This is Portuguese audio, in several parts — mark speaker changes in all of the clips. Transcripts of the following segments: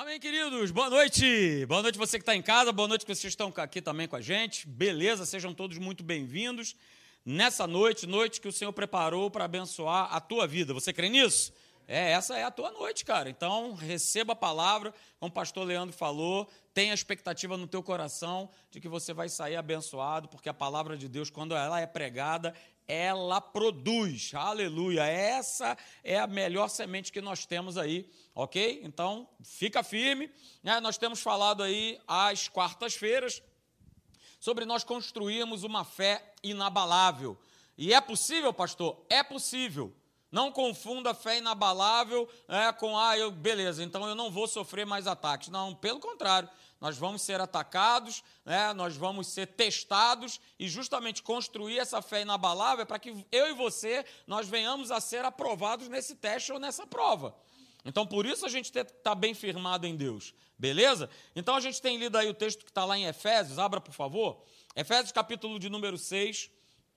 Speaker 1: Amém, queridos. Boa noite. Boa noite você que está em casa. Boa noite que vocês estão aqui também com a gente. Beleza? Sejam todos muito bem-vindos nessa noite, noite que o Senhor preparou para abençoar a tua vida. Você crê nisso? É, essa é a tua noite, cara. Então, receba a palavra, como o pastor Leandro falou, tenha expectativa no teu coração de que você vai sair abençoado, porque a palavra de Deus, quando ela é pregada, ela produz. Aleluia. Essa é a melhor semente que nós temos aí, ok? Então, fica firme. Né? Nós temos falado aí às quartas-feiras sobre nós construirmos uma fé inabalável. E é possível, pastor? É possível. Não confunda fé inabalável é, com, ah, eu, beleza, então eu não vou sofrer mais ataques. Não, pelo contrário nós vamos ser atacados, né? nós vamos ser testados e justamente construir essa fé inabalável para que eu e você nós venhamos a ser aprovados nesse teste ou nessa prova. Então, por isso a gente está bem firmado em Deus, beleza? Então, a gente tem lido aí o texto que está lá em Efésios, abra por favor. Efésios, capítulo de número 6,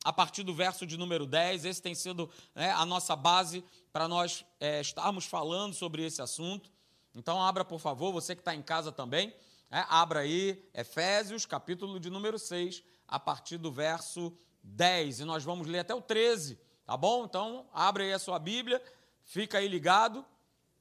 Speaker 1: a partir do verso de número 10. Esse tem sido né, a nossa base para nós é, estarmos falando sobre esse assunto. Então, abra por favor, você que está em casa também. É, abra aí Efésios, capítulo de número 6, a partir do verso 10. E nós vamos ler até o 13, tá bom? Então, abre aí a sua Bíblia, fica aí ligado,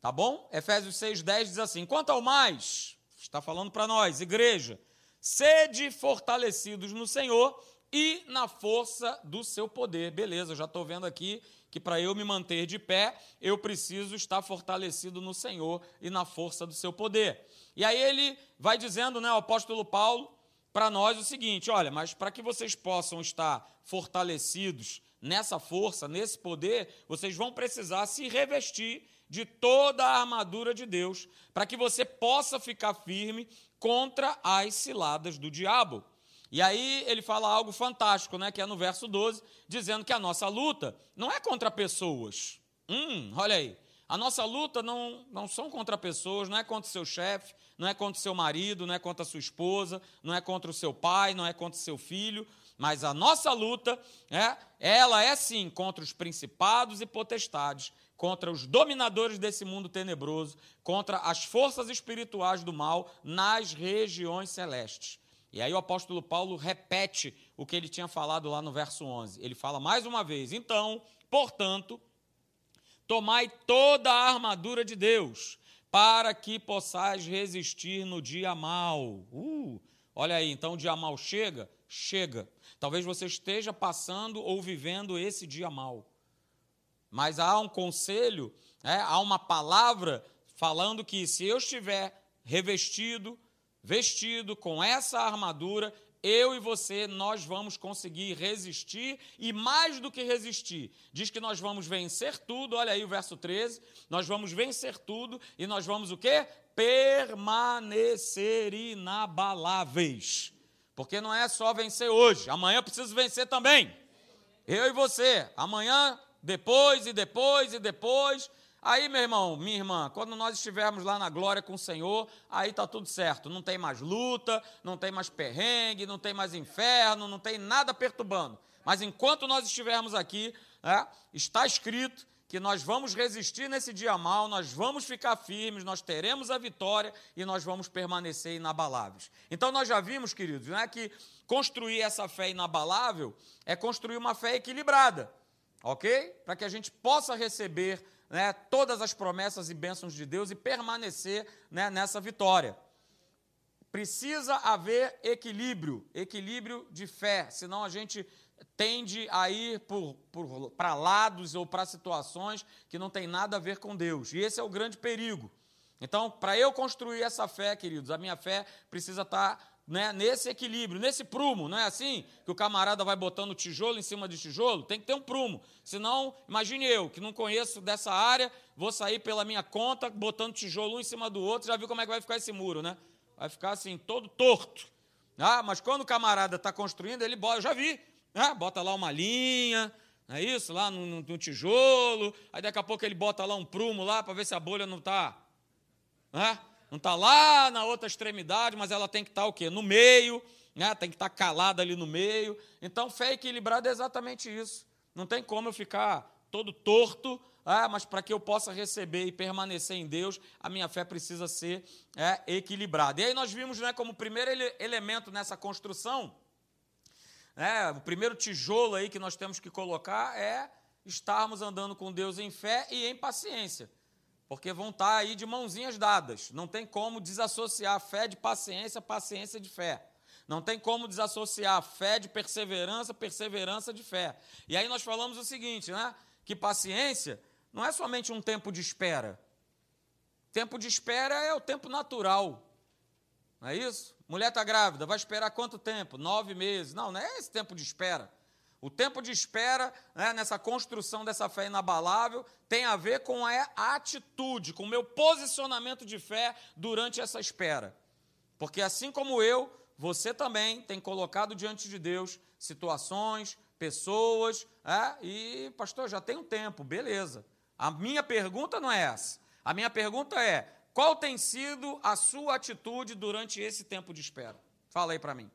Speaker 1: tá bom? Efésios 6, 10 diz assim: Quanto ao mais, está falando para nós, igreja, sede fortalecidos no Senhor e na força do seu poder. Beleza, já estou vendo aqui que para eu me manter de pé, eu preciso estar fortalecido no Senhor e na força do seu poder. E aí ele vai dizendo, né, o apóstolo Paulo, para nós o seguinte: olha, mas para que vocês possam estar fortalecidos nessa força, nesse poder, vocês vão precisar se revestir de toda a armadura de Deus, para que você possa ficar firme contra as ciladas do diabo. E aí ele fala algo fantástico, né, que é no verso 12, dizendo que a nossa luta não é contra pessoas. Hum, olha aí. A nossa luta não, não são contra pessoas, não é contra o seu chefe, não é contra o seu marido, não é contra a sua esposa, não é contra o seu pai, não é contra o seu filho, mas a nossa luta, é, ela é sim contra os principados e potestades, contra os dominadores desse mundo tenebroso, contra as forças espirituais do mal nas regiões celestes. E aí o apóstolo Paulo repete o que ele tinha falado lá no verso 11. Ele fala mais uma vez: Então, portanto, tomai toda a armadura de Deus, para que possais resistir no dia mal. Uh, olha aí, então o dia mal chega? Chega. Talvez você esteja passando ou vivendo esse dia mal. Mas há um conselho, é, há uma palavra falando que se eu estiver revestido, vestido com essa armadura, eu e você, nós vamos conseguir resistir e mais do que resistir. Diz que nós vamos vencer tudo, olha aí o verso 13, nós vamos vencer tudo e nós vamos o quê? Permanecer inabaláveis. Porque não é só vencer hoje, amanhã eu preciso vencer também. Eu e você, amanhã, depois e depois e depois, Aí, meu irmão, minha irmã, quando nós estivermos lá na glória com o Senhor, aí está tudo certo. Não tem mais luta, não tem mais perrengue, não tem mais inferno, não tem nada perturbando. Mas enquanto nós estivermos aqui, é, está escrito que nós vamos resistir nesse dia mal, nós vamos ficar firmes, nós teremos a vitória e nós vamos permanecer inabaláveis. Então nós já vimos, queridos, não é que construir essa fé inabalável é construir uma fé equilibrada, ok? Para que a gente possa receber né, todas as promessas e bênçãos de Deus e permanecer né, nessa vitória. Precisa haver equilíbrio, equilíbrio de fé, senão a gente tende a ir para lados ou para situações que não tem nada a ver com Deus. E esse é o grande perigo. Então, para eu construir essa fé, queridos, a minha fé precisa estar tá né, nesse equilíbrio, nesse prumo, não é assim? Que o camarada vai botando tijolo em cima de tijolo, tem que ter um prumo. Senão, imagine eu, que não conheço dessa área, vou sair pela minha conta, botando tijolo um em cima do outro, já viu como é que vai ficar esse muro, né? Vai ficar assim, todo torto. Ah, mas quando o camarada está construindo, ele bota, eu já vi, né? bota lá uma linha, não é isso? Lá no, no, no tijolo, aí daqui a pouco ele bota lá um prumo lá para ver se a bolha não está. Né? Não está lá na outra extremidade, mas ela tem que estar tá, o quê? No meio, né? tem que estar tá calada ali no meio. Então, fé equilibrada é exatamente isso. Não tem como eu ficar todo torto, ah, mas para que eu possa receber e permanecer em Deus, a minha fé precisa ser é, equilibrada. E aí nós vimos né, como primeiro ele, elemento nessa construção, é, o primeiro tijolo aí que nós temos que colocar é estarmos andando com Deus em fé e em paciência. Porque vão estar aí de mãozinhas dadas. Não tem como desassociar fé de paciência, paciência de fé. Não tem como desassociar fé de perseverança, perseverança de fé. E aí nós falamos o seguinte, né? Que paciência não é somente um tempo de espera. Tempo de espera é o tempo natural. Não é isso? Mulher está grávida, vai esperar quanto tempo? Nove meses. Não, não é esse tempo de espera. O tempo de espera, né, nessa construção dessa fé inabalável, tem a ver com a atitude, com o meu posicionamento de fé durante essa espera. Porque assim como eu, você também tem colocado diante de Deus situações, pessoas, é, e, pastor, já tem um tempo, beleza. A minha pergunta não é essa. A minha pergunta é: qual tem sido a sua atitude durante esse tempo de espera? Fala aí para mim.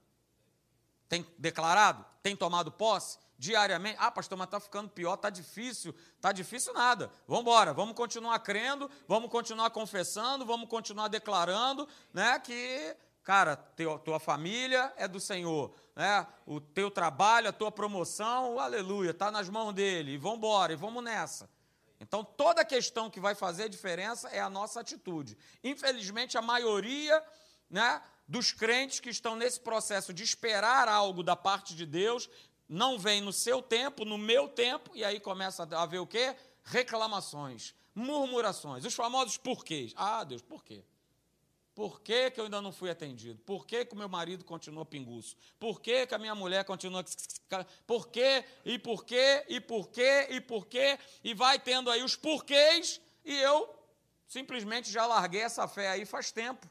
Speaker 1: Tem declarado? Tem tomado posse? Diariamente? Ah, pastor, mas está ficando pior, está difícil. Está difícil nada. Vamos embora, vamos continuar crendo, vamos continuar confessando, vamos continuar declarando, né, que, cara, teu, tua família é do Senhor, né, o teu trabalho, a tua promoção, aleluia, está nas mãos dele, e vamos embora, e vamos nessa. Então, toda questão que vai fazer diferença é a nossa atitude. Infelizmente, a maioria né, dos crentes que estão nesse processo de esperar algo da parte de Deus não vem no seu tempo, no meu tempo, e aí começa a haver o quê? Reclamações, murmurações, os famosos porquês. Ah, Deus, por quê? Por que, que eu ainda não fui atendido? Por que, que o meu marido continua pinguço? Por que, que a minha mulher continua. Por quê? E por quê? E por quê? E por quê? E vai tendo aí os porquês, e eu simplesmente já larguei essa fé aí faz tempo.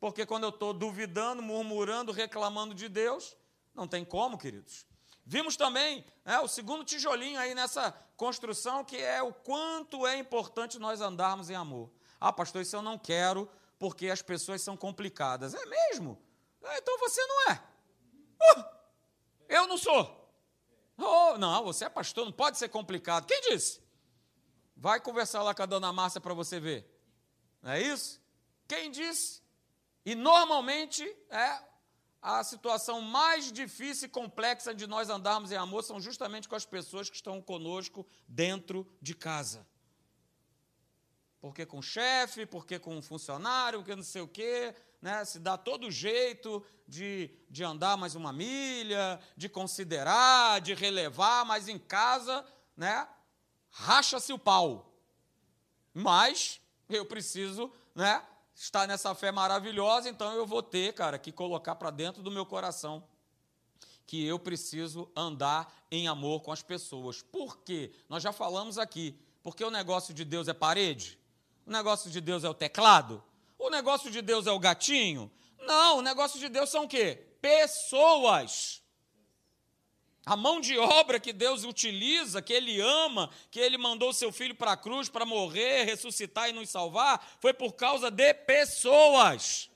Speaker 1: Porque quando eu estou duvidando, murmurando, reclamando de Deus, não tem como, queridos. Vimos também né, o segundo tijolinho aí nessa construção, que é o quanto é importante nós andarmos em amor. Ah, pastor, isso eu não quero porque as pessoas são complicadas. É mesmo? Ah, então você não é. Uh, eu não sou. Oh, não, você é pastor, não pode ser complicado. Quem disse? Vai conversar lá com a dona Márcia para você ver. Não é isso? Quem disse? E normalmente é a situação mais difícil e complexa de nós andarmos em amor são justamente com as pessoas que estão conosco dentro de casa. Porque com o chefe, porque com o funcionário, porque não sei o quê, né? se dá todo jeito de, de andar mais uma milha, de considerar, de relevar, mas em casa, né? racha-se o pau. Mas eu preciso né? Estar nessa fé maravilhosa, então eu vou ter, cara, que colocar para dentro do meu coração que eu preciso andar em amor com as pessoas. Por quê? Nós já falamos aqui. Porque o negócio de Deus é parede? O negócio de Deus é o teclado? O negócio de Deus é o gatinho? Não, o negócio de Deus são o quê? Pessoas. A mão de obra que Deus utiliza, que Ele ama, que Ele mandou seu filho para a cruz para morrer, ressuscitar e nos salvar, foi por causa de pessoas.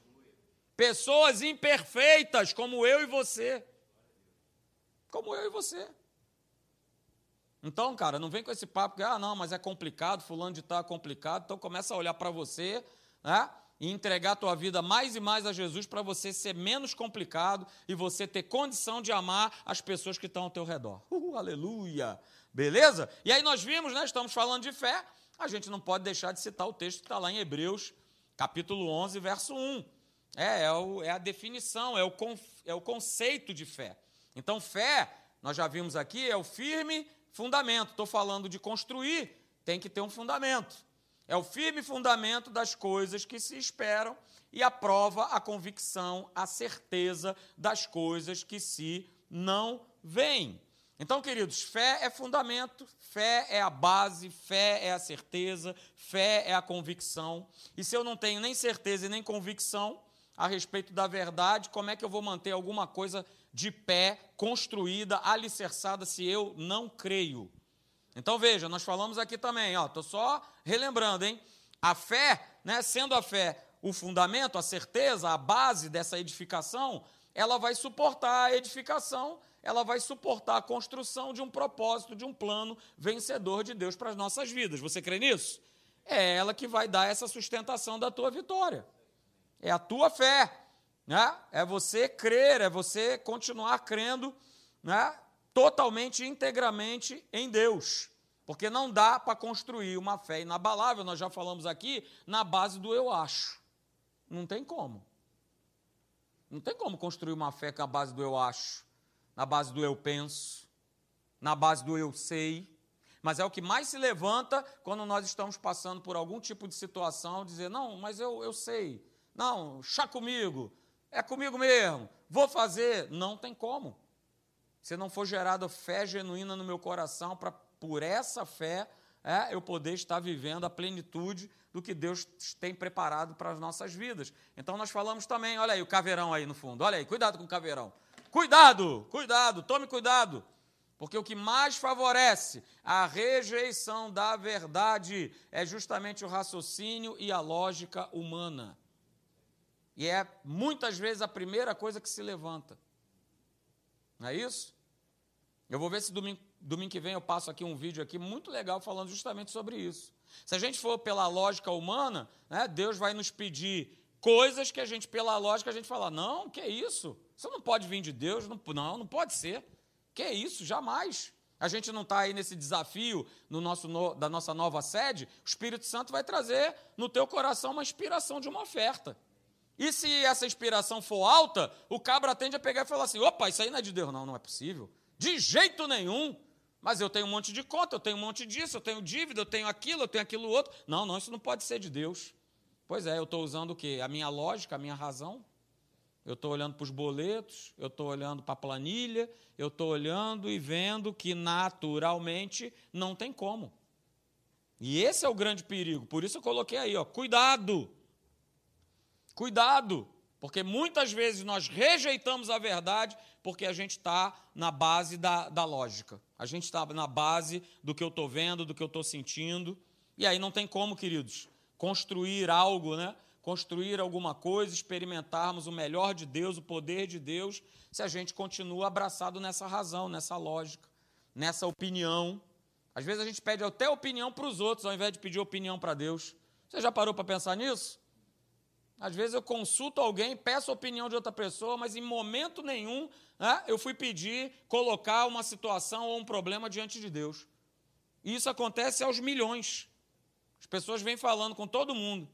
Speaker 1: Pessoas imperfeitas, como eu e você. Como eu e você. Então, cara, não vem com esse papo que, ah, não, mas é complicado, fulano de tal é complicado. Então começa a olhar para você, né? E entregar a tua vida mais e mais a Jesus para você ser menos complicado e você ter condição de amar as pessoas que estão ao teu redor. Uh, aleluia! Beleza? E aí nós vimos, né? Estamos falando de fé. A gente não pode deixar de citar o texto que está lá em Hebreus, capítulo 11, verso 1. É, é, o, é a definição, é o, é o conceito de fé. Então, fé, nós já vimos aqui, é o firme fundamento. Estou falando de construir, tem que ter um fundamento. É o firme fundamento das coisas que se esperam e aprova a convicção, a certeza das coisas que se não veem. Então, queridos, fé é fundamento, fé é a base, fé é a certeza, fé é a convicção. E se eu não tenho nem certeza e nem convicção a respeito da verdade, como é que eu vou manter alguma coisa de pé, construída, alicerçada, se eu não creio. Então veja, nós falamos aqui também, ó, estou só relembrando, hein? A fé, né, sendo a fé o fundamento, a certeza, a base dessa edificação, ela vai suportar a edificação ela vai suportar a construção de um propósito, de um plano vencedor de Deus para as nossas vidas. Você crê nisso? É ela que vai dar essa sustentação da tua vitória. É a tua fé. Né? É você crer, é você continuar crendo né? Totalmente, integramente em Deus. Porque não dá para construir uma fé inabalável, nós já falamos aqui, na base do eu acho. Não tem como. Não tem como construir uma fé com a base do eu acho, na base do eu penso, na base do eu sei. Mas é o que mais se levanta quando nós estamos passando por algum tipo de situação, dizer, não, mas eu, eu sei. Não, chá comigo, é comigo mesmo, vou fazer. Não tem como. Se não for gerada fé genuína no meu coração, para por essa fé é, eu poder estar vivendo a plenitude do que Deus tem preparado para as nossas vidas. Então nós falamos também, olha aí o caveirão aí no fundo, olha aí, cuidado com o caveirão. Cuidado, cuidado, tome cuidado. Porque o que mais favorece a rejeição da verdade é justamente o raciocínio e a lógica humana. E é muitas vezes a primeira coisa que se levanta. Não é isso? Eu vou ver se domingo, domingo que vem eu passo aqui um vídeo aqui muito legal falando justamente sobre isso. Se a gente for pela lógica humana, né, Deus vai nos pedir coisas que a gente, pela lógica, a gente fala, não, que isso? Isso não pode vir de Deus, não, não, não pode ser. Que isso? Jamais. A gente não está aí nesse desafio no nosso, no, da nossa nova sede, o Espírito Santo vai trazer no teu coração uma inspiração de uma oferta. E se essa inspiração for alta, o cabra tende a pegar e falar assim: opa, isso aí não é de Deus, não, não é possível. De jeito nenhum. Mas eu tenho um monte de conta, eu tenho um monte disso, eu tenho dívida, eu tenho aquilo, eu tenho aquilo outro. Não, não, isso não pode ser de Deus. Pois é, eu estou usando o quê? A minha lógica, a minha razão. Eu estou olhando para os boletos, eu estou olhando para a planilha, eu estou olhando e vendo que naturalmente não tem como. E esse é o grande perigo. Por isso eu coloquei aí, ó, cuidado. Cuidado, porque muitas vezes nós rejeitamos a verdade porque a gente está na base da, da lógica. A gente está na base do que eu estou vendo, do que eu estou sentindo. E aí não tem como, queridos, construir algo, né? construir alguma coisa, experimentarmos o melhor de Deus, o poder de Deus, se a gente continua abraçado nessa razão, nessa lógica, nessa opinião. Às vezes a gente pede até opinião para os outros, ao invés de pedir opinião para Deus. Você já parou para pensar nisso? Às vezes eu consulto alguém, peço a opinião de outra pessoa, mas em momento nenhum né, eu fui pedir, colocar uma situação ou um problema diante de Deus. E isso acontece aos milhões. As pessoas vêm falando com todo mundo,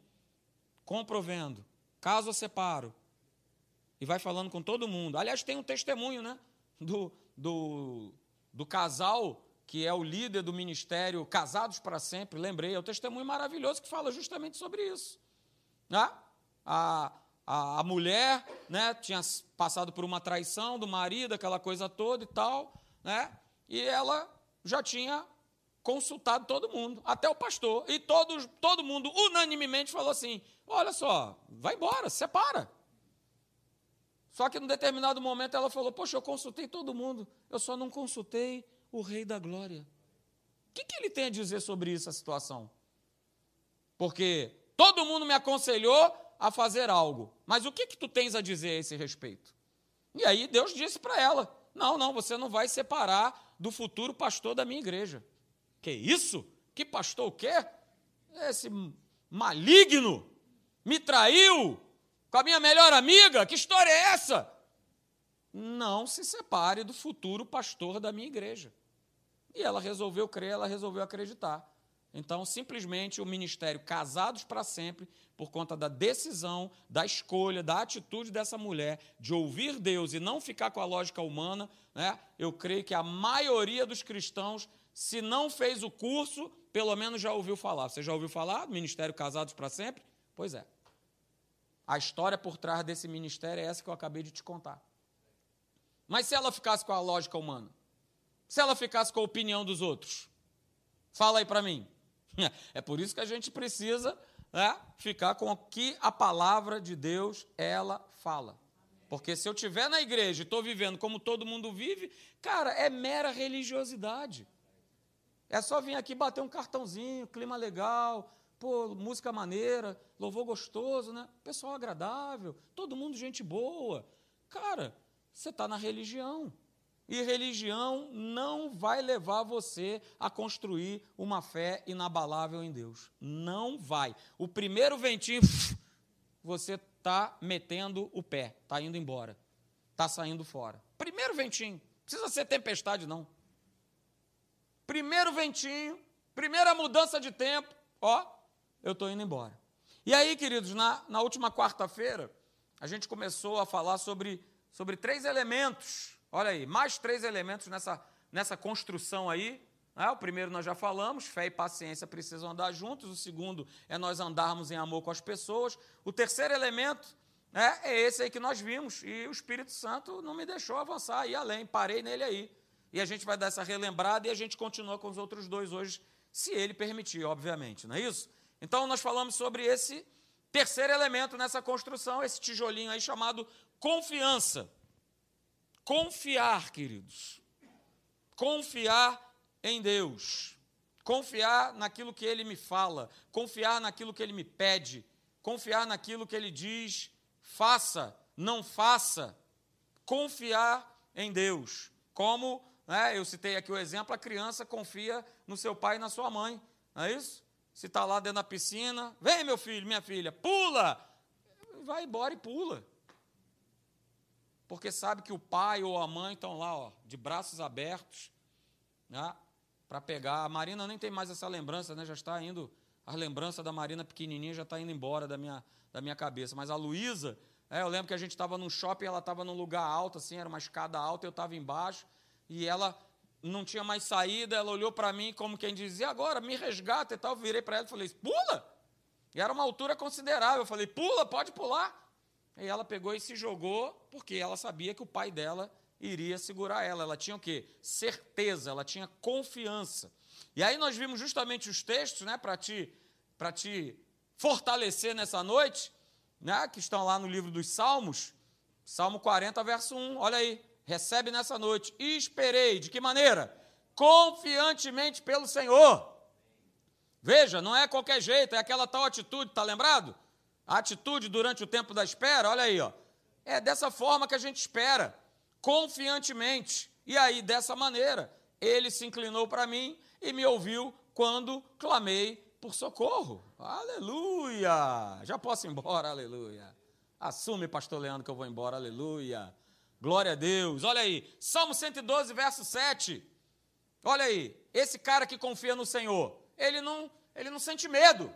Speaker 1: compro vendo, caso eu separo. E vai falando com todo mundo. Aliás, tem um testemunho né, do, do, do casal que é o líder do ministério Casados para Sempre, lembrei, é um testemunho maravilhoso que fala justamente sobre isso. Né? A, a, a mulher né, tinha passado por uma traição do marido, aquela coisa toda e tal, né, e ela já tinha consultado todo mundo, até o pastor, e todo, todo mundo unanimemente falou assim: olha só, vai embora, separa. Só que num determinado momento ela falou: Poxa, eu consultei todo mundo, eu só não consultei o Rei da Glória. O que, que ele tem a dizer sobre isso, a situação? Porque todo mundo me aconselhou a fazer algo. Mas o que, que tu tens a dizer a esse respeito? E aí Deus disse para ela: Não, não, você não vai separar do futuro pastor da minha igreja. Que isso? Que pastor o quê? Esse maligno me traiu com a minha melhor amiga? Que história é essa? Não se separe do futuro pastor da minha igreja. E ela resolveu crer, ela resolveu acreditar. Então, simplesmente o ministério Casados para Sempre, por conta da decisão, da escolha, da atitude dessa mulher de ouvir Deus e não ficar com a lógica humana, né? eu creio que a maioria dos cristãos, se não fez o curso, pelo menos já ouviu falar. Você já ouviu falar do Ministério Casados para Sempre? Pois é. A história por trás desse ministério é essa que eu acabei de te contar. Mas se ela ficasse com a lógica humana? Se ela ficasse com a opinião dos outros? Fala aí para mim. É por isso que a gente precisa né, ficar com o que a palavra de Deus ela fala. Porque se eu estiver na igreja e estou vivendo como todo mundo vive, cara, é mera religiosidade. É só vir aqui bater um cartãozinho, clima legal, pô, música maneira, louvor gostoso, né? Pessoal agradável, todo mundo gente boa. Cara, você está na religião. E religião não vai levar você a construir uma fé inabalável em Deus. Não vai. O primeiro ventinho, você está metendo o pé, está indo embora, está saindo fora. Primeiro ventinho. Precisa ser tempestade, não. Primeiro ventinho, primeira mudança de tempo, ó, eu estou indo embora. E aí, queridos, na, na última quarta-feira, a gente começou a falar sobre, sobre três elementos Olha aí, mais três elementos nessa, nessa construção aí. Né? O primeiro nós já falamos, fé e paciência precisam andar juntos. O segundo é nós andarmos em amor com as pessoas. O terceiro elemento né, é esse aí que nós vimos. E o Espírito Santo não me deixou avançar, ir além, parei nele aí. E a gente vai dar essa relembrada e a gente continua com os outros dois hoje, se ele permitir, obviamente, não é isso? Então nós falamos sobre esse terceiro elemento nessa construção, esse tijolinho aí chamado confiança. Confiar, queridos. Confiar em Deus. Confiar naquilo que Ele me fala. Confiar naquilo que Ele me pede. Confiar naquilo que Ele diz. Faça, não faça. Confiar em Deus. Como né, eu citei aqui o exemplo, a criança confia no seu pai e na sua mãe. Não é isso? Se está lá dentro da piscina, vem meu filho, minha filha, pula! Vai embora e pula porque sabe que o pai ou a mãe estão lá, ó, de braços abertos, né, para pegar. A Marina nem tem mais essa lembrança, né, já está indo, a lembrança da Marina pequenininha já está indo embora da minha, da minha cabeça. Mas a Luísa, é, eu lembro que a gente estava num shopping, ela estava num lugar alto, assim, era uma escada alta, eu estava embaixo, e ela não tinha mais saída, ela olhou para mim como quem dizia, agora me resgata e tal. Eu virei para ela e falei, pula! E era uma altura considerável. Eu falei, pula, pode pular. E ela pegou e se jogou, porque ela sabia que o pai dela iria segurar ela. Ela tinha o quê? Certeza, ela tinha confiança. E aí nós vimos justamente os textos, né, para te, te fortalecer nessa noite, né, que estão lá no livro dos Salmos, Salmo 40, verso 1. Olha aí, recebe nessa noite. E esperei, de que maneira? Confiantemente pelo Senhor. Veja, não é qualquer jeito, é aquela tal atitude, tá lembrado? A atitude durante o tempo da espera, olha aí, ó. É dessa forma que a gente espera, confiantemente. E aí, dessa maneira, ele se inclinou para mim e me ouviu quando clamei por socorro. Aleluia! Já posso ir embora, aleluia. Assume, pastor Leandro, que eu vou embora, aleluia. Glória a Deus. Olha aí, Salmo 112, verso 7. Olha aí, esse cara que confia no Senhor, ele não, ele não sente medo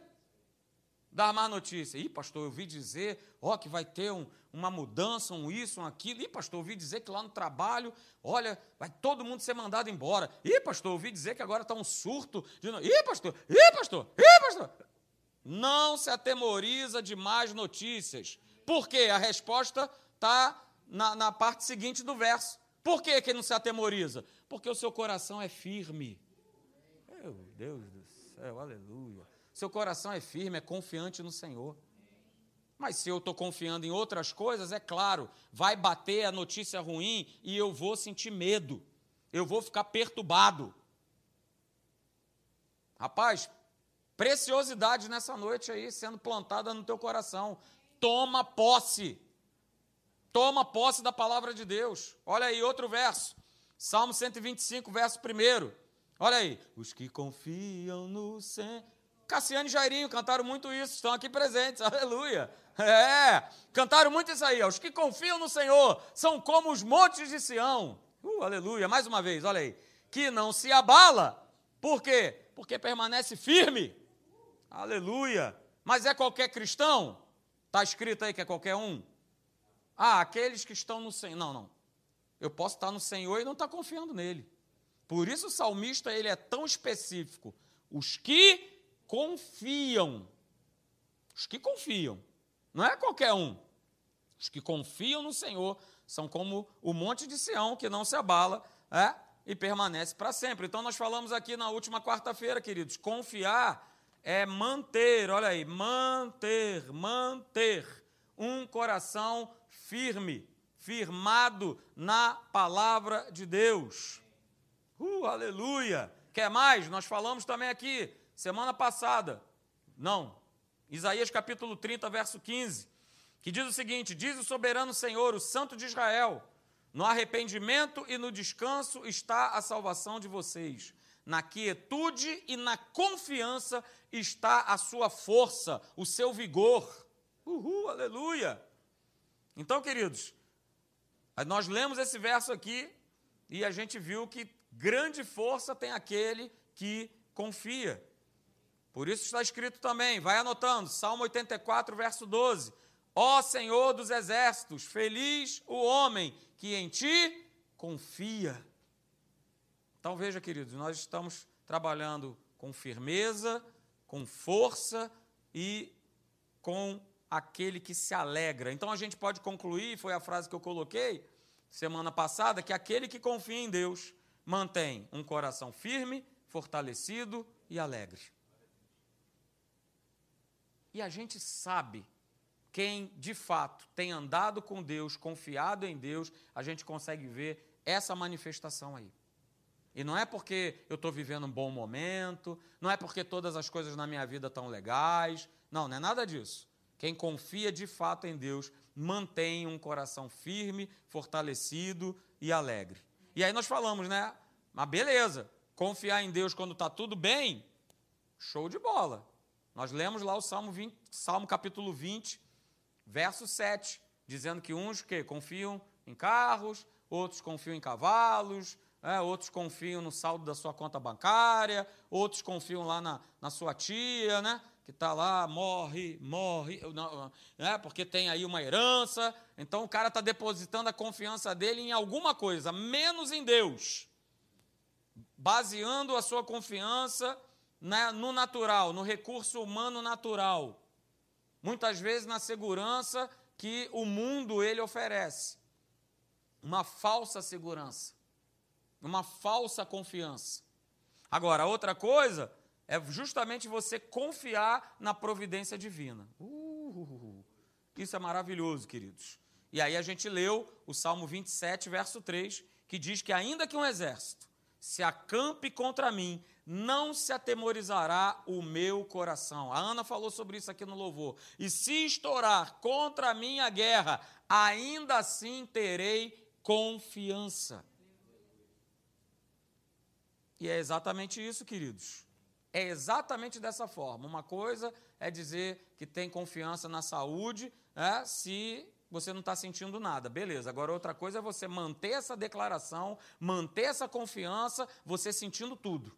Speaker 1: dar má notícia. Ih, pastor, eu ouvi dizer, ó, que vai ter um, uma mudança, um isso, um aquilo. Ih, pastor, eu ouvi dizer que lá no trabalho, olha, vai todo mundo ser mandado embora. Ih, pastor, eu ouvi dizer que agora está um surto. De... Ih, pastor, ih, pastor, ih, pastor. Não se atemoriza de más notícias. Por quê? A resposta está na, na parte seguinte do verso. Por que, que não se atemoriza? Porque o seu coração é firme. Meu Deus do céu, aleluia. Seu coração é firme, é confiante no Senhor. Mas se eu estou confiando em outras coisas, é claro, vai bater a notícia ruim e eu vou sentir medo, eu vou ficar perturbado. Rapaz, preciosidade nessa noite aí sendo plantada no teu coração. Toma posse. Toma posse da palavra de Deus. Olha aí, outro verso. Salmo 125, verso 1. Olha aí. Os que confiam no Senhor Cassiano e Jairinho cantaram muito isso, estão aqui presentes, aleluia. É, cantaram muito isso aí. Os que confiam no Senhor são como os montes de Sião. Uh, aleluia, mais uma vez, olha aí. Que não se abala. Por quê? Porque permanece firme. Aleluia. Mas é qualquer cristão? Está escrito aí que é qualquer um? Ah, aqueles que estão no Senhor. Não, não. Eu posso estar no Senhor e não estar confiando nele. Por isso o salmista ele é tão específico. Os que confiam. Os que confiam. Não é qualquer um. Os que confiam no Senhor são como o monte de Sião, que não se abala é, e permanece para sempre. Então, nós falamos aqui na última quarta-feira, queridos, confiar é manter, olha aí, manter, manter um coração firme, firmado na palavra de Deus. Uh, aleluia! Quer mais? Nós falamos também aqui semana passada, não, Isaías capítulo 30, verso 15, que diz o seguinte: Diz o soberano Senhor, o Santo de Israel: No arrependimento e no descanso está a salvação de vocês. Na quietude e na confiança está a sua força, o seu vigor. Uhul, aleluia! Então, queridos, nós lemos esse verso aqui e a gente viu que grande força tem aquele que confia. Por isso está escrito também, vai anotando, Salmo 84, verso 12: Ó Senhor dos exércitos, feliz o homem que em ti confia. Então veja, queridos, nós estamos trabalhando com firmeza, com força e com aquele que se alegra. Então a gente pode concluir, foi a frase que eu coloquei semana passada, que aquele que confia em Deus mantém um coração firme, fortalecido e alegre. E a gente sabe quem de fato tem andado com Deus, confiado em Deus, a gente consegue ver essa manifestação aí. E não é porque eu estou vivendo um bom momento, não é porque todas as coisas na minha vida estão legais, não, não é nada disso. Quem confia de fato em Deus mantém um coração firme, fortalecido e alegre. E aí nós falamos, né? Mas beleza, confiar em Deus quando está tudo bem, show de bola. Nós lemos lá o Salmo, 20, Salmo capítulo 20, verso 7, dizendo que uns que confiam em carros, outros confiam em cavalos, é, outros confiam no saldo da sua conta bancária, outros confiam lá na, na sua tia, né? Que está lá, morre, morre, não, né, porque tem aí uma herança. Então o cara está depositando a confiança dele em alguma coisa, menos em Deus. Baseando a sua confiança né, no natural, no recurso humano natural. Muitas vezes na segurança que o mundo ele oferece. Uma falsa segurança. Uma falsa confiança. Agora, outra coisa é justamente você confiar na providência divina. Uh, isso é maravilhoso, queridos. E aí a gente leu o Salmo 27, verso 3, que diz que ainda que um exército se acampe contra mim, não se atemorizará o meu coração. A Ana falou sobre isso aqui no louvor. E se estourar contra a minha guerra, ainda assim terei confiança. E é exatamente isso, queridos. É exatamente dessa forma. Uma coisa é dizer que tem confiança na saúde, né, se você não está sentindo nada. Beleza. Agora, outra coisa é você manter essa declaração, manter essa confiança, você sentindo tudo.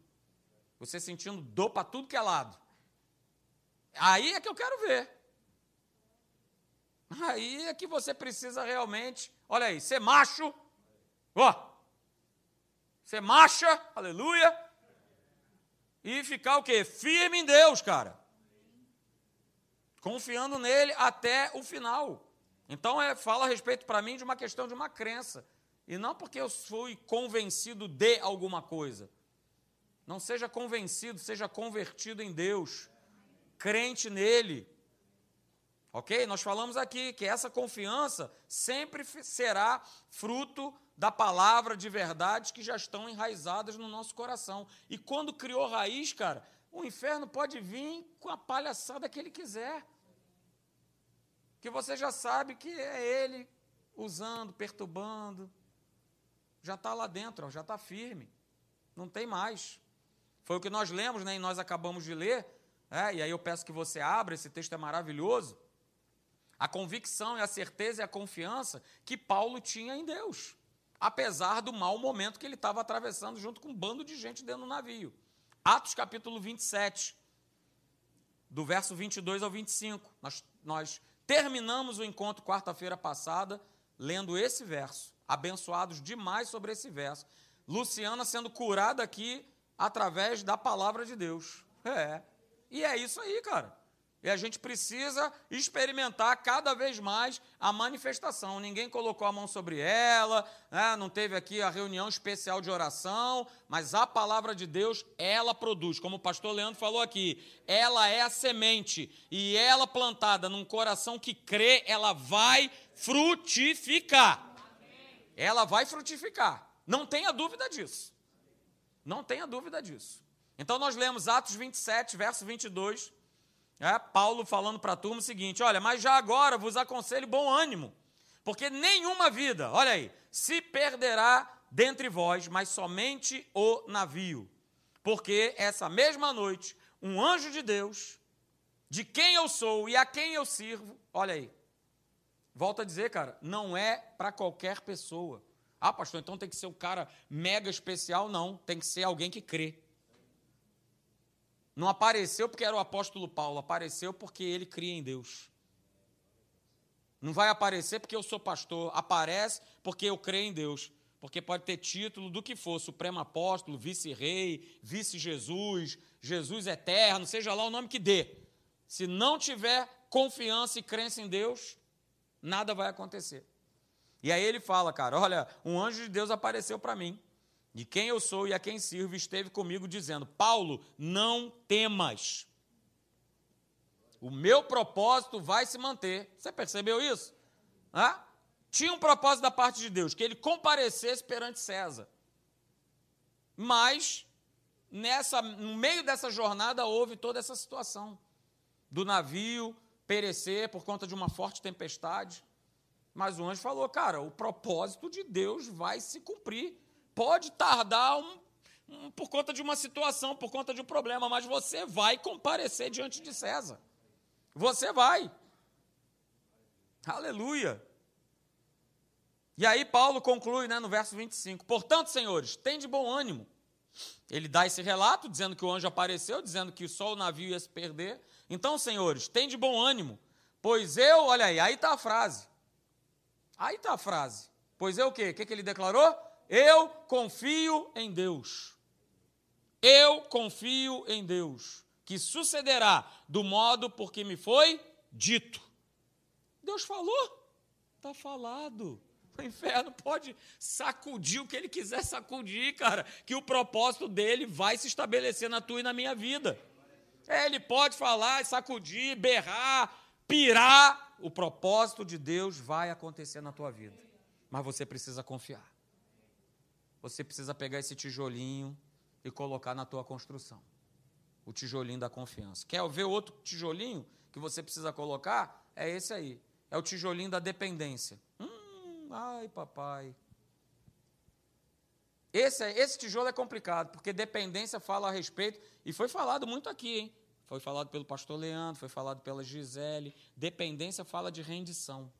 Speaker 1: Você sentindo dor para tudo que é lado. Aí é que eu quero ver. Aí é que você precisa realmente, olha aí, ser macho, ó, ser macha, aleluia, e ficar o quê? Firme em Deus, cara. Confiando nele até o final. Então, é, fala a respeito para mim de uma questão de uma crença. E não porque eu fui convencido de alguma coisa. Não seja convencido, seja convertido em Deus, crente nele. Ok? Nós falamos aqui que essa confiança sempre será fruto da palavra de verdade que já estão enraizadas no nosso coração. E quando criou raiz, cara, o inferno pode vir com a palhaçada que ele quiser. Que você já sabe que é ele usando, perturbando. Já está lá dentro, já está firme. Não tem mais. Foi o que nós lemos, né, e nós acabamos de ler, é, e aí eu peço que você abra, esse texto é maravilhoso. A convicção e a certeza e a confiança que Paulo tinha em Deus, apesar do mau momento que ele estava atravessando junto com um bando de gente dentro do navio. Atos capítulo 27, do verso 22 ao 25. Nós, nós terminamos o encontro quarta-feira passada lendo esse verso, abençoados demais sobre esse verso. Luciana sendo curada aqui através da palavra de Deus. É. E é isso aí, cara. E a gente precisa experimentar cada vez mais a manifestação. Ninguém colocou a mão sobre ela, né? não teve aqui a reunião especial de oração, mas a palavra de Deus, ela produz. Como o pastor Leandro falou aqui, ela é a semente. E ela plantada num coração que crê, ela vai frutificar. Ela vai frutificar. Não tenha dúvida disso. Não tenha dúvida disso. Então nós lemos Atos 27, verso 22, é, Paulo falando para a turma o seguinte: Olha, mas já agora vos aconselho bom ânimo, Porque nenhuma vida, olha aí, se perderá dentre vós, mas somente o navio. Porque essa mesma noite, um anjo de Deus, de quem eu sou e a quem eu sirvo, olha aí. Volto a dizer, cara, não é para qualquer pessoa. Ah, pastor, então tem que ser um cara mega especial? Não, tem que ser alguém que crê. Não apareceu porque era o apóstolo Paulo, apareceu porque ele cria em Deus. Não vai aparecer porque eu sou pastor, aparece porque eu creio em Deus. Porque pode ter título do que for, Supremo Apóstolo, Vice-Rei, Vice-Jesus, Jesus Eterno, seja lá o nome que dê. Se não tiver confiança e crença em Deus, nada vai acontecer. E aí ele fala, cara, olha, um anjo de Deus apareceu para mim de quem eu sou e a quem sirvo, esteve comigo dizendo: Paulo, não temas. O meu propósito vai se manter. Você percebeu isso? Hã? Tinha um propósito da parte de Deus, que ele comparecesse perante César. Mas, nessa, no meio dessa jornada, houve toda essa situação do navio perecer por conta de uma forte tempestade. Mas o anjo falou: cara, o propósito de Deus vai se cumprir pode tardar um, um, por conta de uma situação, por conta de um problema, mas você vai comparecer diante de César. Você vai. Aleluia. E aí Paulo conclui né, no verso 25: Portanto, senhores, tem de bom ânimo. Ele dá esse relato, dizendo que o anjo apareceu, dizendo que só o navio ia se perder. Então, senhores, tem de bom ânimo, pois eu, olha aí, aí está a frase. Aí está a frase. Pois eu o quê? O que, que ele declarou? Eu confio em Deus. Eu confio em Deus, que sucederá do modo por que me foi dito. Deus falou, está falado. O inferno pode sacudir o que ele quiser sacudir, cara, que o propósito dele vai se estabelecer na tua e na minha vida. É, ele pode falar, sacudir, berrar, pirar. O propósito de Deus vai acontecer na tua vida. Mas você precisa confiar você precisa pegar esse tijolinho e colocar na tua construção. O tijolinho da confiança. Quer ver outro tijolinho que você precisa colocar? É esse aí. É o tijolinho da dependência. Hum, ai, papai. Esse, esse tijolo é complicado, porque dependência fala a respeito, e foi falado muito aqui, hein? Foi falado pelo pastor Leandro, foi falado pela Gisele. Dependência fala de rendição.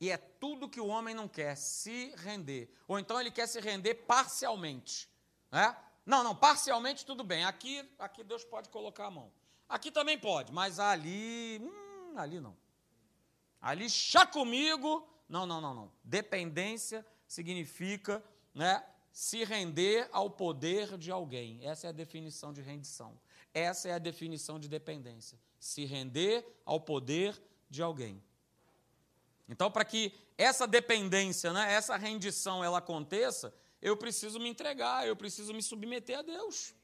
Speaker 1: E é tudo que o homem não quer, se render. Ou então ele quer se render parcialmente. Né? Não, não, parcialmente tudo bem. Aqui, aqui Deus pode colocar a mão. Aqui também pode, mas ali, hum, ali não. Ali chá comigo. Não, não, não, não. Dependência significa né, se render ao poder de alguém. Essa é a definição de rendição. Essa é a definição de dependência. Se render ao poder de alguém. Então, para que essa dependência, né, essa rendição ela aconteça, eu preciso me entregar, eu preciso me submeter a Deus.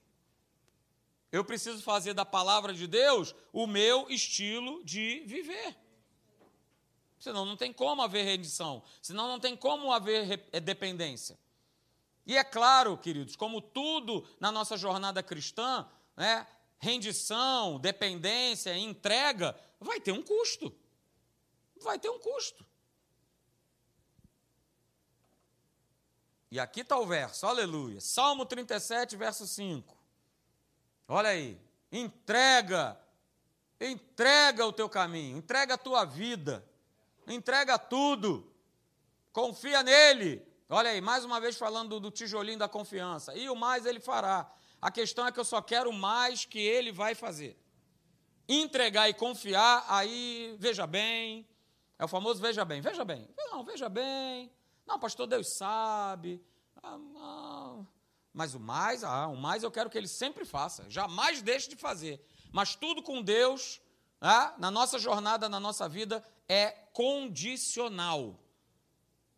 Speaker 1: Eu preciso fazer da palavra de Deus o meu estilo de viver. Senão não tem como haver rendição, senão não tem como haver é, dependência. E é claro, queridos, como tudo na nossa jornada cristã, né, rendição, dependência, entrega, vai ter um custo vai ter um custo. E aqui está o verso, aleluia. Salmo 37, verso 5. Olha aí. Entrega, entrega o teu caminho, entrega a tua vida, entrega tudo. Confia nele. Olha aí, mais uma vez falando do tijolinho da confiança. E o mais ele fará. A questão é que eu só quero mais que ele vai fazer. Entregar e confiar, aí, veja bem, é o famoso veja bem, veja bem. Não, veja bem. Não, pastor, Deus sabe. Ah, não. Mas o mais, ah, o mais eu quero que ele sempre faça. Jamais deixe de fazer. Mas tudo com Deus, ah, na nossa jornada, na nossa vida, é condicional.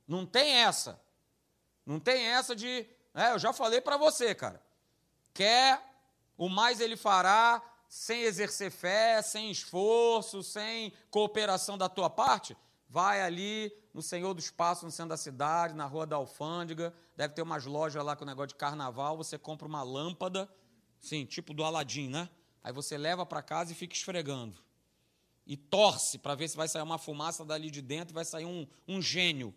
Speaker 1: Não tem essa. Não tem essa de. É, eu já falei para você, cara. Quer, o mais ele fará, sem exercer fé, sem esforço, sem cooperação da tua parte, vai ali no Senhor do Espaço, no centro da cidade, na Rua da Alfândega, deve ter umas lojas lá com negócio de carnaval, você compra uma lâmpada, sim, tipo do Aladim, né? Aí você leva para casa e fica esfregando. e torce para ver se vai sair uma fumaça dali de dentro vai sair um, um gênio.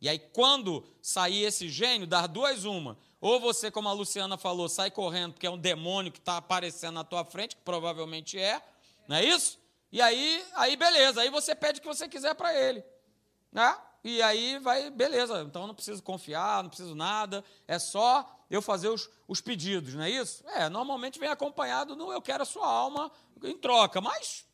Speaker 1: E aí, quando sair esse gênio, dar duas uma. Ou você, como a Luciana falou, sai correndo porque é um demônio que está aparecendo na tua frente, que provavelmente é, não é isso? E aí, aí beleza, aí você pede o que você quiser para ele. Né? E aí vai, beleza, então não preciso confiar, não preciso nada, é só eu fazer os, os pedidos, não é isso? É, normalmente vem acompanhado no eu quero a sua alma em troca, mas,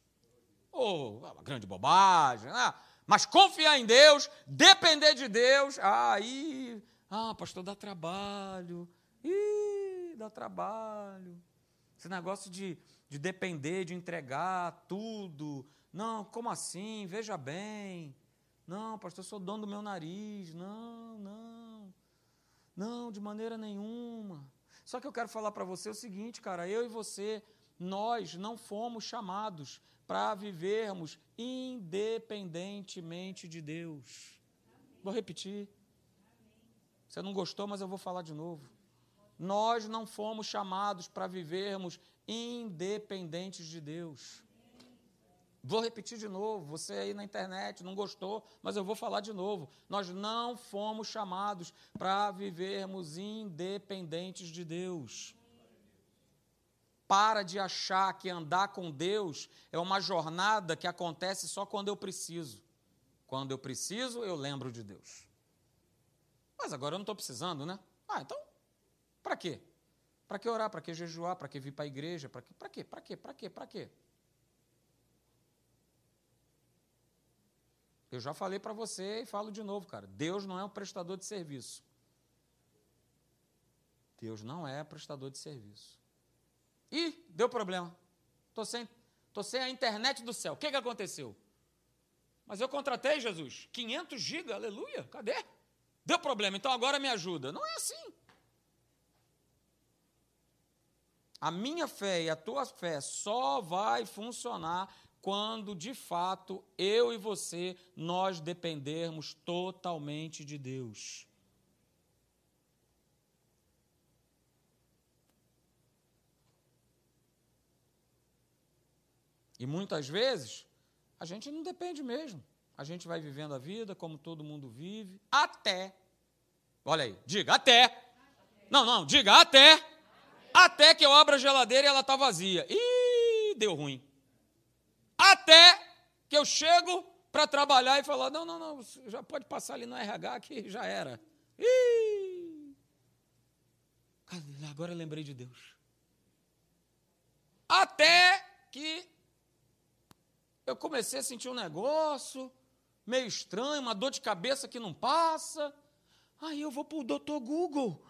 Speaker 1: oh, uma grande bobagem, né? Mas confiar em Deus, depender de Deus, aí, ah, pastor, dá trabalho. Ih, dá trabalho. Esse negócio de, de depender, de entregar tudo. Não, como assim? Veja bem. Não, pastor, eu sou dono do meu nariz. Não, não. Não, de maneira nenhuma. Só que eu quero falar para você o seguinte, cara, eu e você, nós não fomos chamados para vivermos independentemente de Deus. Vou repetir. Você não gostou, mas eu vou falar de novo. Nós não fomos chamados para vivermos independentes de Deus. Vou repetir de novo, você aí na internet não gostou, mas eu vou falar de novo. Nós não fomos chamados para vivermos independentes de Deus. Para de achar que andar com Deus é uma jornada que acontece só quando eu preciso. Quando eu preciso, eu lembro de Deus. Mas agora eu não estou precisando, né? Ah, então, para quê? Para que orar? Para que jejuar? Para que vir para a igreja? Para quê? Para quê? Para quê? Para quê? Para quê? Eu já falei para você e falo de novo, cara. Deus não é um prestador de serviço. Deus não é prestador de serviço. Ih, deu problema. Estou sem, tô sem a internet do céu. O que, que aconteceu? Mas eu contratei, Jesus. 500 gigas, aleluia. Cadê? Deu problema, então agora me ajuda. Não é assim. A minha fé e a tua fé só vai funcionar quando de fato eu e você nós dependermos totalmente de Deus. E muitas vezes a gente não depende mesmo. A gente vai vivendo a vida como todo mundo vive, até. Olha aí, diga até. Não, não, diga até. Até que eu abro a geladeira e ela está vazia. Ih, deu ruim. Até que eu chego para trabalhar e falar: não, não, não, já pode passar ali no RH que já era. Ih! Agora eu lembrei de Deus. Até que eu comecei a sentir um negócio meio estranho, uma dor de cabeça que não passa. Aí eu vou para o doutor Google.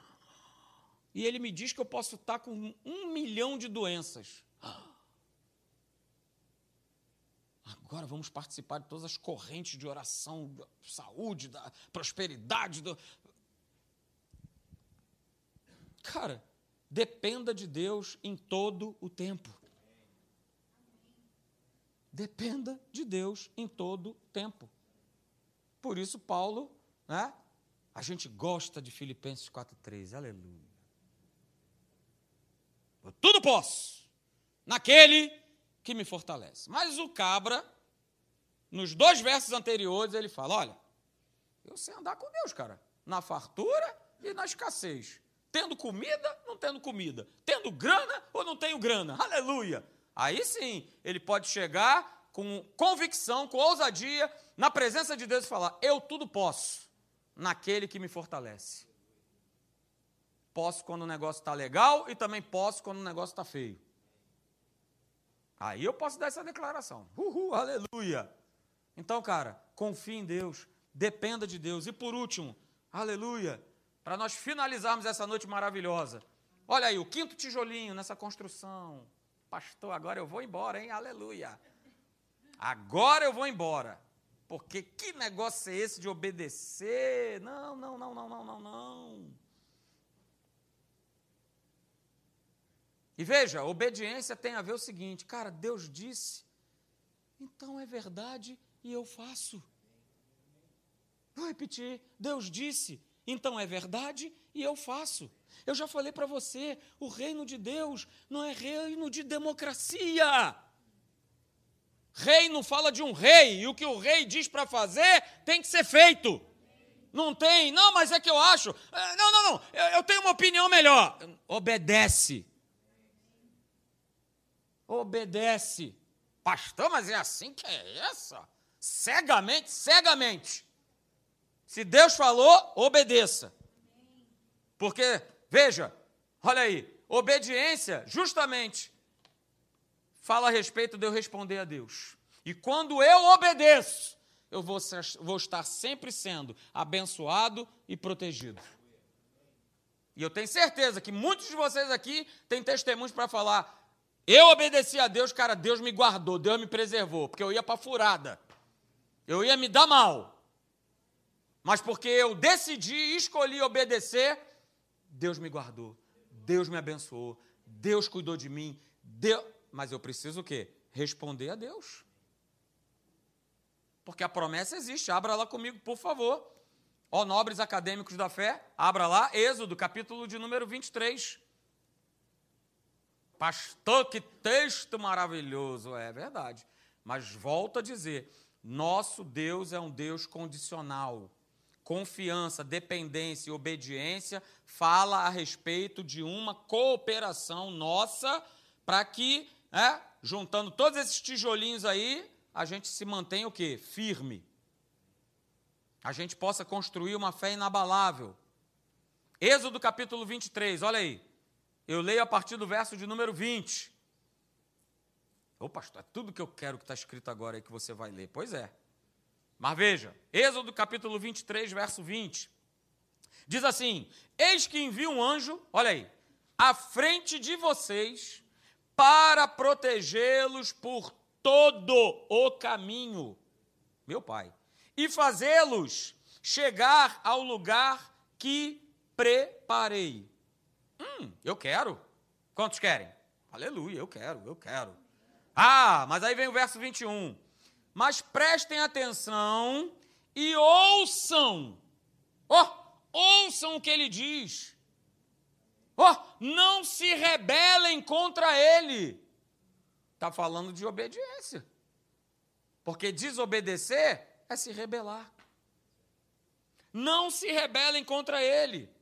Speaker 1: E ele me diz que eu posso estar com um milhão de doenças. Agora vamos participar de todas as correntes de oração, da saúde, da prosperidade. Do... Cara, dependa de Deus em todo o tempo. Dependa de Deus em todo o tempo. Por isso, Paulo, né? A gente gosta de Filipenses 4,3. Aleluia. Eu tudo posso naquele que me fortalece. Mas o cabra, nos dois versos anteriores, ele fala: olha, eu sei andar com Deus, cara, na fartura e na escassez. Tendo comida, não tendo comida. Tendo grana ou não tenho grana. Aleluia. Aí sim, ele pode chegar com convicção, com ousadia, na presença de Deus e falar: Eu tudo posso naquele que me fortalece. Posso quando o negócio está legal e também posso quando o negócio está feio. Aí eu posso dar essa declaração. Uhul, aleluia. Então, cara, confie em Deus, dependa de Deus. E por último, aleluia, para nós finalizarmos essa noite maravilhosa. Olha aí, o quinto tijolinho nessa construção. Pastor, agora eu vou embora, hein? Aleluia. Agora eu vou embora. Porque que negócio é esse de obedecer? Não, não, não, não, não, não, não. E veja, obediência tem a ver o seguinte, cara, Deus disse, então é verdade e eu faço. Vou repetir, Deus disse, então é verdade e eu faço. Eu já falei para você, o reino de Deus não é reino de democracia. Reino fala de um rei, e o que o rei diz para fazer tem que ser feito. Não tem, não, mas é que eu acho. É, não, não, não, eu, eu tenho uma opinião melhor. Obedece. Obedece. Pastor, mas é assim que é essa? Cegamente, cegamente. Se Deus falou, obedeça. Porque, veja, olha aí, obediência, justamente, fala a respeito de eu responder a Deus. E quando eu obedeço, eu vou, ser, vou estar sempre sendo abençoado e protegido. E eu tenho certeza que muitos de vocês aqui têm testemunhos para falar. Eu obedeci a Deus, cara, Deus me guardou, Deus me preservou, porque eu ia para furada. Eu ia me dar mal. Mas porque eu decidi e escolhi obedecer, Deus me guardou, Deus me abençoou, Deus cuidou de mim, Deus... mas eu preciso o quê? Responder a Deus. Porque a promessa existe. Abra lá comigo, por favor. Ó, nobres acadêmicos da fé, abra lá, Êxodo, capítulo de número 23. Pastor, que texto maravilhoso. É verdade. Mas volto a dizer: nosso Deus é um Deus condicional. Confiança, dependência e obediência fala a respeito de uma cooperação nossa para que, é, juntando todos esses tijolinhos aí, a gente se mantenha o quê? Firme. A gente possa construir uma fé inabalável. Êxodo capítulo 23, olha aí. Eu leio a partir do verso de número 20. Ô pastor, é tudo que eu quero que está escrito agora aí que você vai ler. Pois é. Mas veja, Êxodo capítulo 23, verso 20. Diz assim: Eis que envio um anjo, olha aí, à frente de vocês, para protegê-los por todo o caminho, meu pai, e fazê-los chegar ao lugar que preparei. Hum, eu quero. Quantos querem? Aleluia, eu quero, eu quero. Ah, mas aí vem o verso 21. Mas prestem atenção e ouçam. Oh, ouçam o que ele diz. Oh, não se rebelem contra ele. Está falando de obediência. Porque desobedecer é se rebelar. Não se rebelem contra ele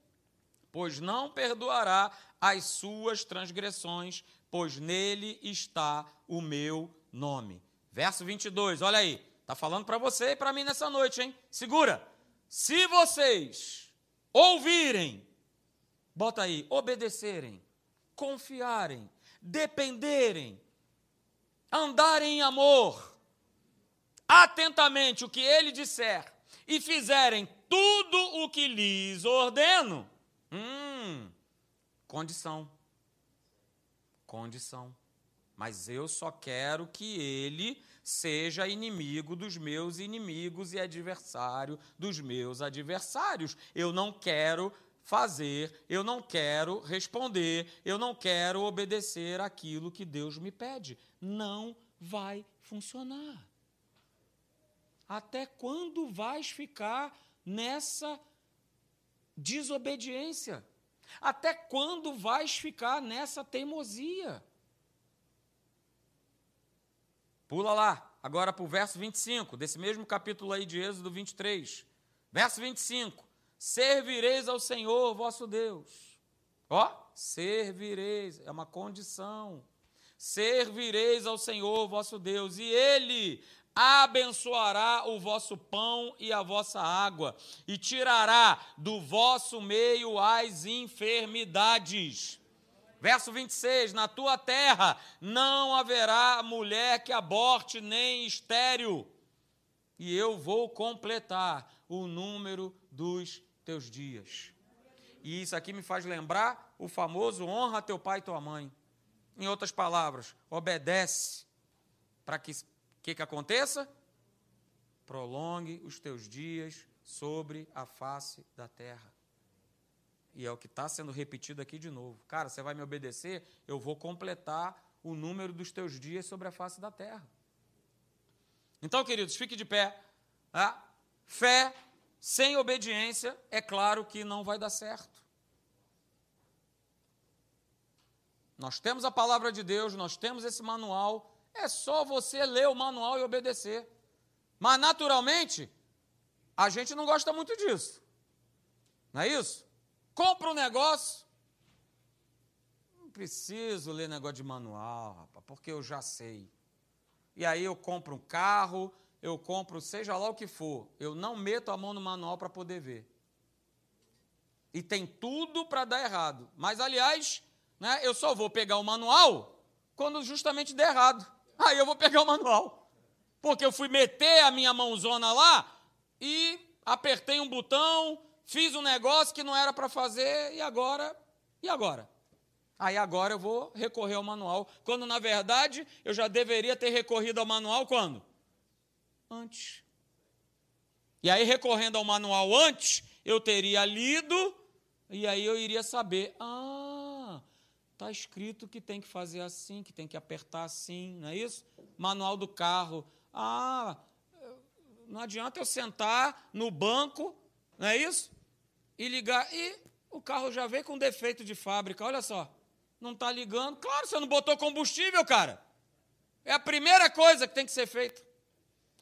Speaker 1: pois não perdoará as suas transgressões, pois nele está o meu nome. Verso 22, olha aí, está falando para você e para mim nessa noite, hein? Segura. Se vocês ouvirem, bota aí, obedecerem, confiarem, dependerem, andarem em amor, atentamente o que ele disser e fizerem tudo o que lhes ordeno, Hum, condição. Condição. Mas eu só quero que ele seja inimigo dos meus inimigos e adversário dos meus adversários. Eu não quero fazer, eu não quero responder, eu não quero obedecer aquilo que Deus me pede. Não vai funcionar. Até quando vais ficar nessa desobediência? Até quando vais ficar nessa teimosia? Pula lá, agora para o verso 25, desse mesmo capítulo aí de Êxodo 23. Verso 25: Servireis ao Senhor vosso Deus. Ó, servireis, é uma condição. Servireis ao Senhor vosso Deus, e Ele abençoará o vosso pão e a vossa água, e tirará do vosso meio as enfermidades. Verso 26: Na tua terra não haverá mulher que aborte nem estéril, e eu vou completar o número dos teus dias. E isso aqui me faz lembrar o famoso honra teu pai e tua mãe. Em outras palavras, obedece para que que, que aconteça? Prolongue os teus dias sobre a face da terra. E é o que está sendo repetido aqui de novo. Cara, você vai me obedecer, eu vou completar o número dos teus dias sobre a face da terra. Então, queridos, fique de pé. Tá? Fé sem obediência, é claro que não vai dar certo. Nós temos a palavra de Deus, nós temos esse manual, É só você ler o manual e obedecer. Mas, naturalmente, a gente não gosta muito disso. Não é isso? Compra um negócio. Não preciso ler negócio de manual, rapaz, porque eu já sei. E aí eu compro um carro, eu compro seja lá o que for. Eu não meto a mão no manual para poder ver. E tem tudo para dar errado. Mas, aliás, né, eu só vou pegar o manual quando justamente der errado. Aí eu vou pegar o manual. Porque eu fui meter a minha mãozona lá e apertei um botão, fiz um negócio que não era para fazer e agora, e agora? Aí agora eu vou recorrer ao manual, quando na verdade eu já deveria ter recorrido ao manual quando? Antes. E aí recorrendo ao manual antes, eu teria lido e aí eu iria saber, ah, está escrito que tem que fazer assim, que tem que apertar assim, não é isso? Manual do carro. Ah, não adianta eu sentar no banco, não é isso? E ligar. E o carro já veio com defeito de fábrica, olha só. Não está ligando. Claro, você não botou combustível, cara. É a primeira coisa que tem que ser feita.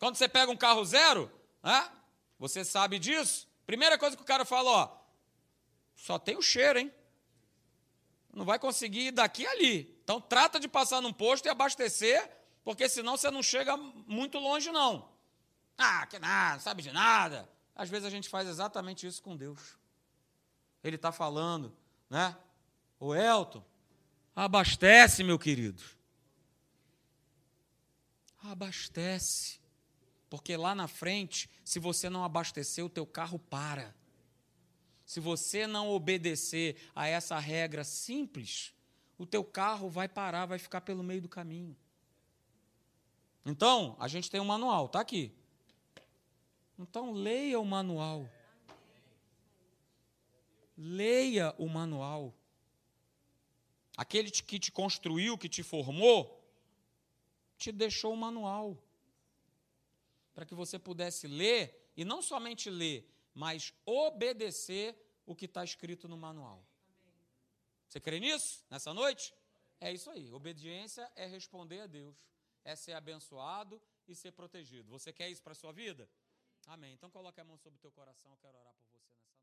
Speaker 1: Quando você pega um carro zero, né, você sabe disso. Primeira coisa que o cara fala, ó, só tem o cheiro, hein? Não vai conseguir ir daqui a ali. Então trata de passar num posto e abastecer, porque senão você não chega muito longe, não. Ah, que nada, não sabe de nada. Às vezes a gente faz exatamente isso com Deus. Ele está falando, né? O Elton, abastece, meu querido. Abastece. Porque lá na frente, se você não abastecer, o teu carro para. Se você não obedecer a essa regra simples, o teu carro vai parar, vai ficar pelo meio do caminho. Então, a gente tem um manual, está aqui. Então, leia o manual. Leia o manual. Aquele que te construiu, que te formou, te deixou o manual. Para que você pudesse ler, e não somente ler, mas obedecer o que está escrito no manual. Você crê nisso, nessa noite? É isso aí. Obediência é responder a Deus, é ser abençoado e ser protegido. Você quer isso para a sua vida? Amém. Então coloque a mão sobre o teu coração, eu quero orar por você nessa.